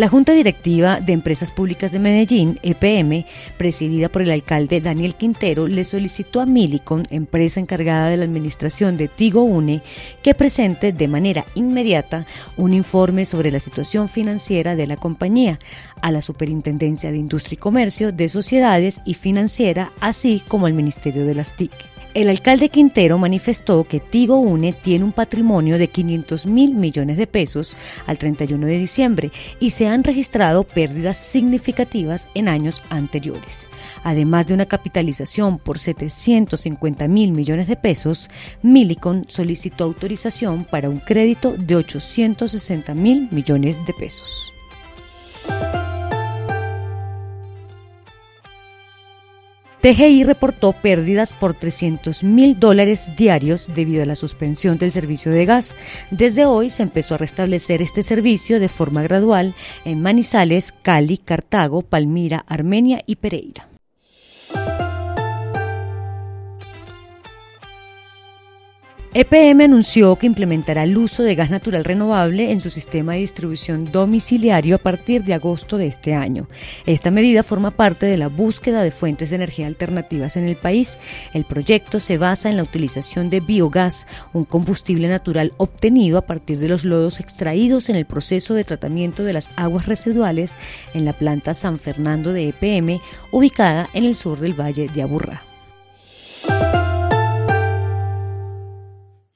La Junta Directiva de Empresas Públicas de Medellín, EPM, presidida por el alcalde Daniel Quintero, le solicitó a Milicon, empresa encargada de la administración de Tigo Une, que presente de manera inmediata un informe sobre la situación financiera de la compañía a la Superintendencia de Industria y Comercio, de Sociedades y Financiera, así como al Ministerio de las TIC. El alcalde Quintero manifestó que Tigo Une tiene un patrimonio de 500 mil millones de pesos al 31 de diciembre y se han registrado pérdidas significativas en años anteriores. Además de una capitalización por 750 mil millones de pesos, Milicon solicitó autorización para un crédito de 860 mil millones de pesos. TGI reportó pérdidas por 300 mil dólares diarios debido a la suspensión del servicio de gas. Desde hoy se empezó a restablecer este servicio de forma gradual en Manizales, Cali, Cartago, Palmira, Armenia y Pereira. EPM anunció que implementará el uso de gas natural renovable en su sistema de distribución domiciliario a partir de agosto de este año. Esta medida forma parte de la búsqueda de fuentes de energía alternativas en el país. El proyecto se basa en la utilización de biogás, un combustible natural obtenido a partir de los lodos extraídos en el proceso de tratamiento de las aguas residuales en la planta San Fernando de EPM, ubicada en el sur del Valle de Aburrá.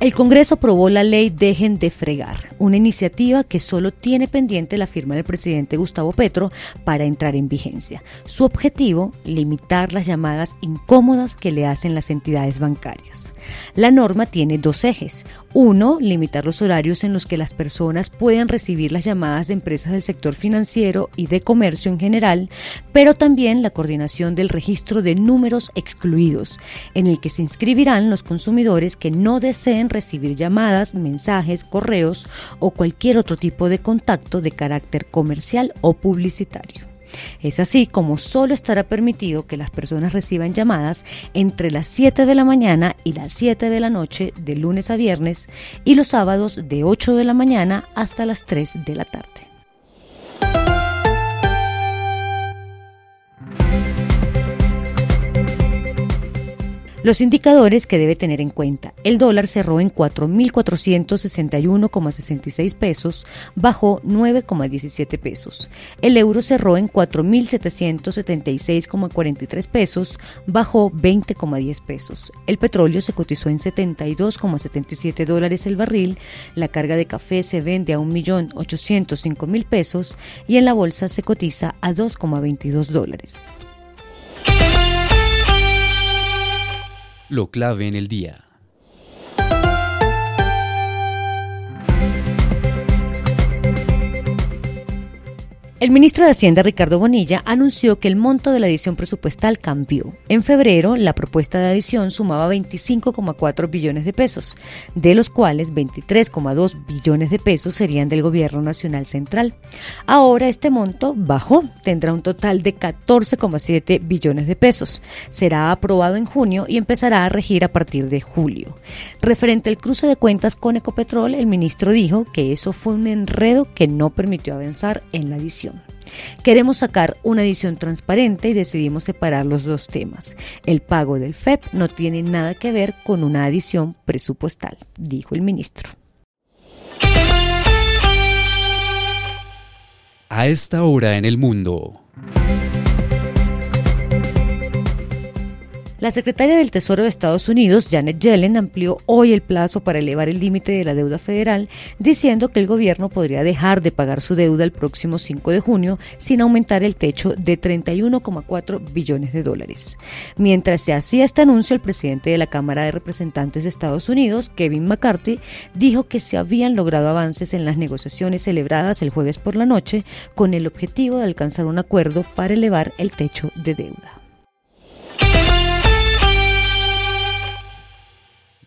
El Congreso aprobó la ley Dejen de Fregar, una iniciativa que solo tiene pendiente la firma del presidente Gustavo Petro para entrar en vigencia. Su objetivo, limitar las llamadas incómodas que le hacen las entidades bancarias. La norma tiene dos ejes. Uno, limitar los horarios en los que las personas puedan recibir las llamadas de empresas del sector financiero y de comercio en general, pero también la coordinación del registro de números excluidos, en el que se inscribirán los consumidores que no deseen recibir llamadas, mensajes, correos o cualquier otro tipo de contacto de carácter comercial o publicitario. Es así como solo estará permitido que las personas reciban llamadas entre las 7 de la mañana y las 7 de la noche de lunes a viernes y los sábados de 8 de la mañana hasta las 3 de la tarde. Los indicadores que debe tener en cuenta. El dólar cerró en 4.461,66 pesos, bajó 9,17 pesos. El euro cerró en 4.776,43 pesos, bajó 20,10 pesos. El petróleo se cotizó en 72,77 dólares el barril. La carga de café se vende a 1.805.000 pesos y en la bolsa se cotiza a 2,22 dólares. Lo clave en el día. El ministro de Hacienda, Ricardo Bonilla, anunció que el monto de la adición presupuestal cambió. En febrero, la propuesta de adición sumaba 25,4 billones de pesos, de los cuales 23,2 billones de pesos serían del Gobierno Nacional Central. Ahora este monto bajó, tendrá un total de 14,7 billones de pesos. Será aprobado en junio y empezará a regir a partir de julio. Referente al cruce de cuentas con Ecopetrol, el ministro dijo que eso fue un enredo que no permitió avanzar en la adición. Queremos sacar una edición transparente y decidimos separar los dos temas. El pago del FEP no tiene nada que ver con una adición presupuestal, dijo el ministro. A esta hora en el mundo. La secretaria del Tesoro de Estados Unidos, Janet Yellen, amplió hoy el plazo para elevar el límite de la deuda federal, diciendo que el gobierno podría dejar de pagar su deuda el próximo 5 de junio sin aumentar el techo de 31,4 billones de dólares. Mientras se hacía este anuncio, el presidente de la Cámara de Representantes de Estados Unidos, Kevin McCarthy, dijo que se habían logrado avances en las negociaciones celebradas el jueves por la noche con el objetivo de alcanzar un acuerdo para elevar el techo de deuda.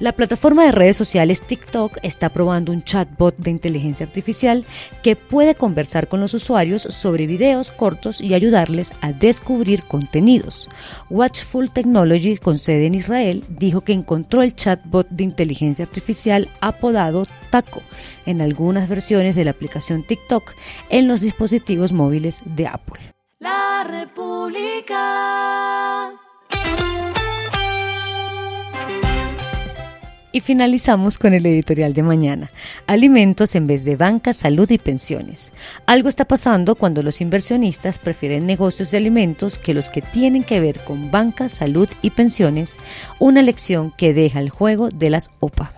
La plataforma de redes sociales TikTok está probando un chatbot de inteligencia artificial que puede conversar con los usuarios sobre videos cortos y ayudarles a descubrir contenidos. Watchful Technology, con sede en Israel, dijo que encontró el chatbot de inteligencia artificial apodado Taco en algunas versiones de la aplicación TikTok en los dispositivos móviles de Apple. La República. Y finalizamos con el editorial de mañana. Alimentos en vez de banca, salud y pensiones. Algo está pasando cuando los inversionistas prefieren negocios de alimentos que los que tienen que ver con banca, salud y pensiones, una lección que deja el juego de las OPA.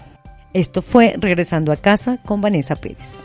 Esto fue Regresando a casa con Vanessa Pérez.